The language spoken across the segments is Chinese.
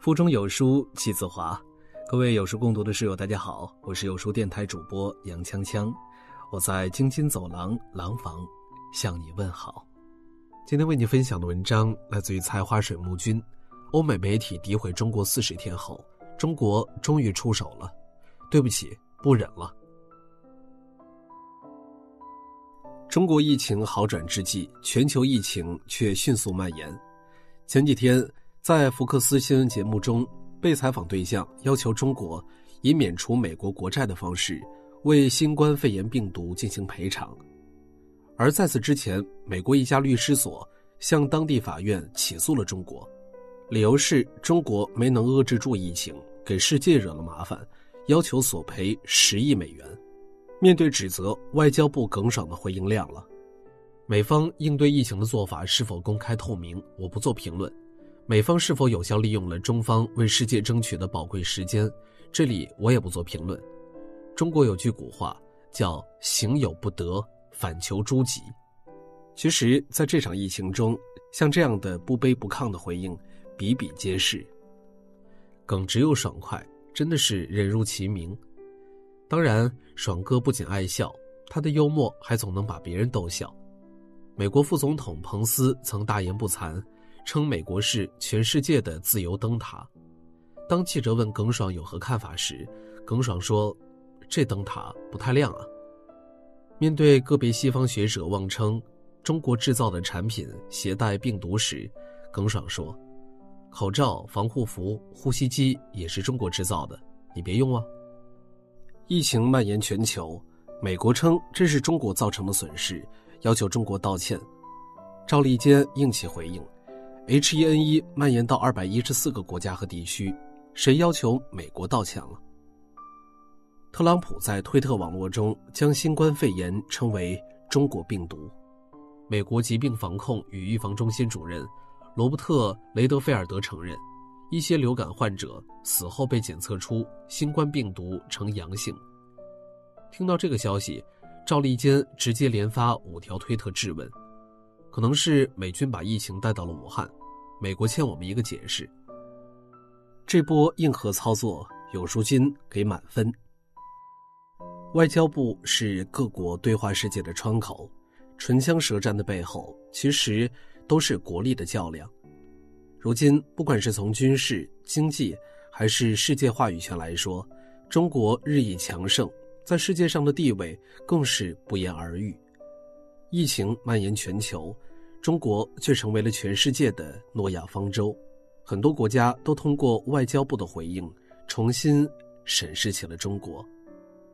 腹中有书气自华，各位有书共读的室友，大家好，我是有书电台主播杨锵锵，我在京津走廊廊坊向你问好。今天为你分享的文章来自于菜花水木君。欧美媒体诋毁中国四十天后，中国终于出手了，对不起，不忍了。中国疫情好转之际，全球疫情却迅速蔓延。前几天。在福克斯新闻节目中，被采访对象要求中国以免除美国国债的方式为新冠肺炎病毒进行赔偿。而在此之前，美国一家律师所向当地法院起诉了中国，理由是中国没能遏制住疫情，给世界惹了麻烦，要求索赔十亿美元。面对指责，外交部耿爽的回应亮了：美方应对疫情的做法是否公开透明，我不做评论。美方是否有效利用了中方为世界争取的宝贵时间？这里我也不做评论。中国有句古话叫“行有不得，反求诸己”。其实，在这场疫情中，像这样的不卑不亢的回应比比皆是。耿直又爽快，真的是人如其名。当然，爽哥不仅爱笑，他的幽默还总能把别人逗笑。美国副总统彭斯曾大言不惭。称美国是全世界的自由灯塔。当记者问耿爽有何看法时，耿爽说：“这灯塔不太亮啊。”面对个别西方学者妄称中国制造的产品携带病毒时，耿爽说：“口罩、防护服、呼吸机也是中国制造的，你别用啊。”疫情蔓延全球，美国称这是中国造成的损失，要求中国道歉。赵立坚硬气回应。H1N1 蔓延到二百一十四个国家和地区，谁要求美国道歉了？特朗普在推特网络中将新冠肺炎称为“中国病毒”。美国疾病防控与预防中心主任罗伯特·雷德菲尔德承认，一些流感患者死后被检测出新冠病毒呈阳性。听到这个消息，赵立坚直接连发五条推特质问：可能是美军把疫情带到了武汉。美国欠我们一个解释。这波硬核操作，有赎金给满分。外交部是各国对话世界的窗口，唇枪舌战的背后，其实都是国力的较量。如今，不管是从军事、经济，还是世界话语权来说，中国日益强盛，在世界上的地位更是不言而喻。疫情蔓延全球。中国却成为了全世界的诺亚方舟，很多国家都通过外交部的回应，重新审视起了中国。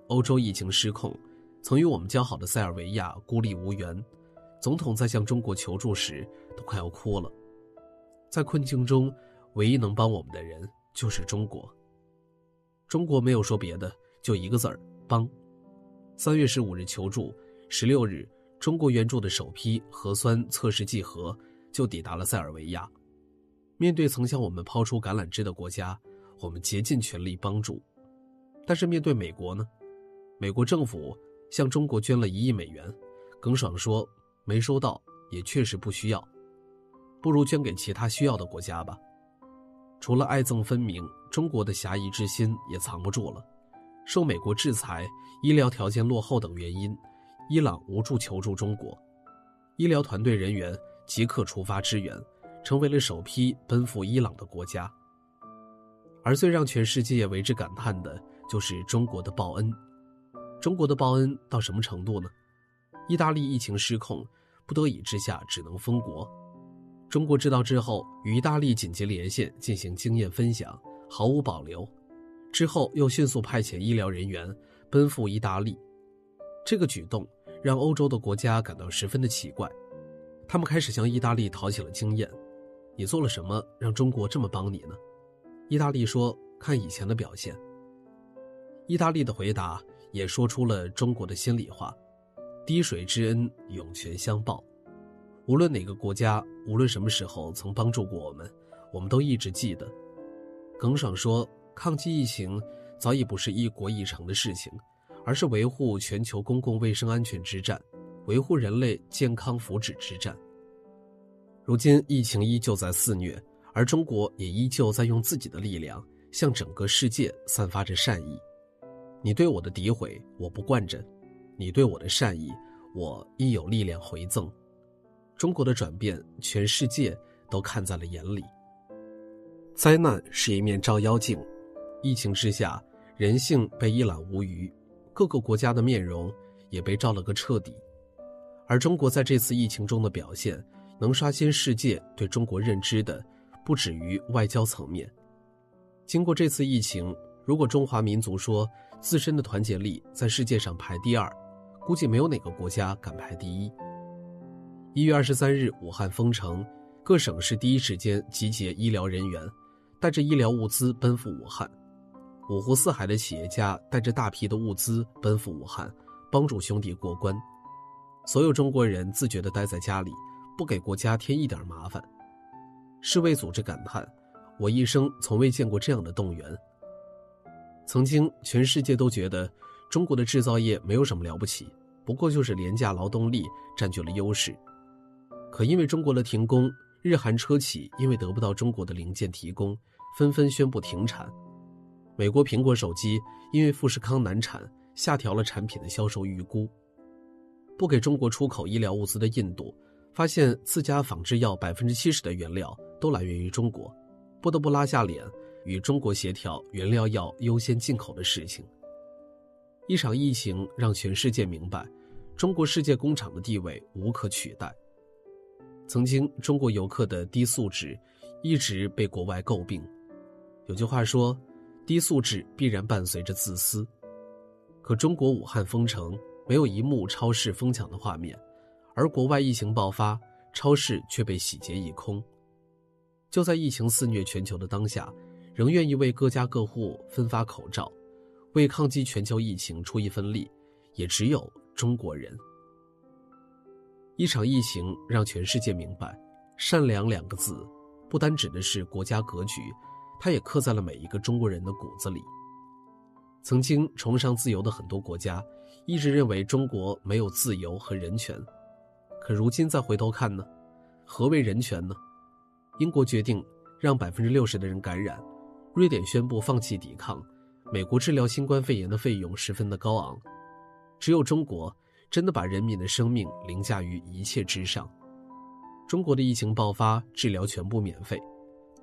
欧洲疫情失控，曾与我们交好的塞尔维亚孤立无援，总统在向中国求助时都快要哭了。在困境中，唯一能帮我们的人就是中国。中国没有说别的，就一个字儿：帮。三月十五日求助，十六日。中国援助的首批核酸测试剂盒就抵达了塞尔维亚。面对曾向我们抛出橄榄枝的国家，我们竭尽全力帮助。但是面对美国呢？美国政府向中国捐了一亿美元，耿爽说没收到，也确实不需要，不如捐给其他需要的国家吧。除了爱憎分明，中国的侠义之心也藏不住了。受美国制裁、医疗条件落后等原因。伊朗无助求助中国，医疗团队人员即刻出发支援，成为了首批奔赴伊朗的国家。而最让全世界为之感叹的，就是中国的报恩。中国的报恩到什么程度呢？意大利疫情失控，不得已之下只能封国。中国知道之后，与意大利紧急连线进行经验分享，毫无保留。之后又迅速派遣医疗人员奔赴意大利。这个举动。让欧洲的国家感到十分的奇怪，他们开始向意大利讨起了经验。你做了什么让中国这么帮你呢？意大利说：“看以前的表现。”意大利的回答也说出了中国的心里话：“滴水之恩，涌泉相报。无论哪个国家，无论什么时候曾帮助过我们，我们都一直记得。”耿爽说：“抗击疫情早已不是一国一城的事情。”而是维护全球公共卫生安全之战，维护人类健康福祉之战。如今疫情依旧在肆虐，而中国也依旧在用自己的力量向整个世界散发着善意。你对我的诋毁，我不惯着；你对我的善意，我亦有力量回赠。中国的转变，全世界都看在了眼里。灾难是一面照妖镜，疫情之下，人性被一览无余，各个国家的面容也被照了个彻底。而中国在这次疫情中的表现，能刷新世界对中国认知的，不止于外交层面。经过这次疫情，如果中华民族说自身的团结力在世界上排第二，估计没有哪个国家敢排第一。一月二十三日，武汉封城，各省市第一时间集结医疗人员。带着医疗物资奔赴武汉，五湖四海的企业家带着大批的物资奔赴武汉，帮助兄弟过关。所有中国人自觉地待在家里，不给国家添一点麻烦。世卫组织感叹：“我一生从未见过这样的动员。”曾经，全世界都觉得中国的制造业没有什么了不起，不过就是廉价劳动力占据了优势。可因为中国的停工。日韩车企因为得不到中国的零件提供，纷纷宣布停产。美国苹果手机因为富士康难产，下调了产品的销售预估。不给中国出口医疗物资的印度，发现自家仿制药百分之七十的原料都来源于中国，不得不拉下脸与中国协调原料药优先进口的事情。一场疫情让全世界明白，中国世界工厂的地位无可取代。曾经，中国游客的低素质一直被国外诟病。有句话说：“低素质必然伴随着自私。”可中国武汉封城，没有一幕超市疯抢的画面，而国外疫情爆发，超市却被洗劫一空。就在疫情肆虐全球的当下，仍愿意为各家各户分发口罩，为抗击全球疫情出一份力，也只有中国人。一场疫情让全世界明白，“善良”两个字，不单指的是国家格局，它也刻在了每一个中国人的骨子里。曾经崇尚自由的很多国家，一直认为中国没有自由和人权。可如今再回头看呢？何为人权呢？英国决定让百分之六十的人感染，瑞典宣布放弃抵抗，美国治疗新冠肺炎的费用十分的高昂，只有中国。真的把人民的生命凌驾于一切之上。中国的疫情爆发，治疗全部免费；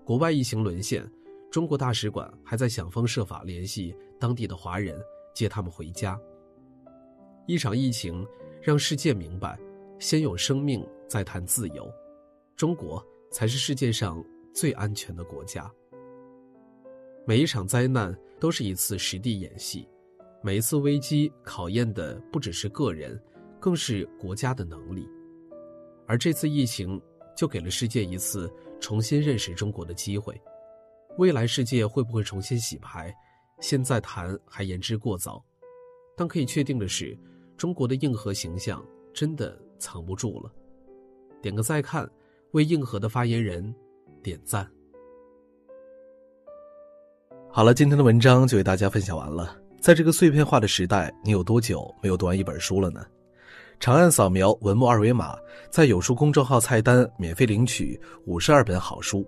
国外疫情沦陷，中国大使馆还在想方设法联系当地的华人，接他们回家。一场疫情让世界明白，先有生命，再谈自由。中国才是世界上最安全的国家。每一场灾难都是一次实地演习。每一次危机考验的不只是个人，更是国家的能力，而这次疫情就给了世界一次重新认识中国的机会。未来世界会不会重新洗牌，现在谈还言之过早。但可以确定的是，中国的硬核形象真的藏不住了。点个再看，为硬核的发言人点赞。好了，今天的文章就为大家分享完了。在这个碎片化的时代，你有多久没有读完一本书了呢？长按扫描文末二维码，在有书公众号菜单免费领取五十二本好书，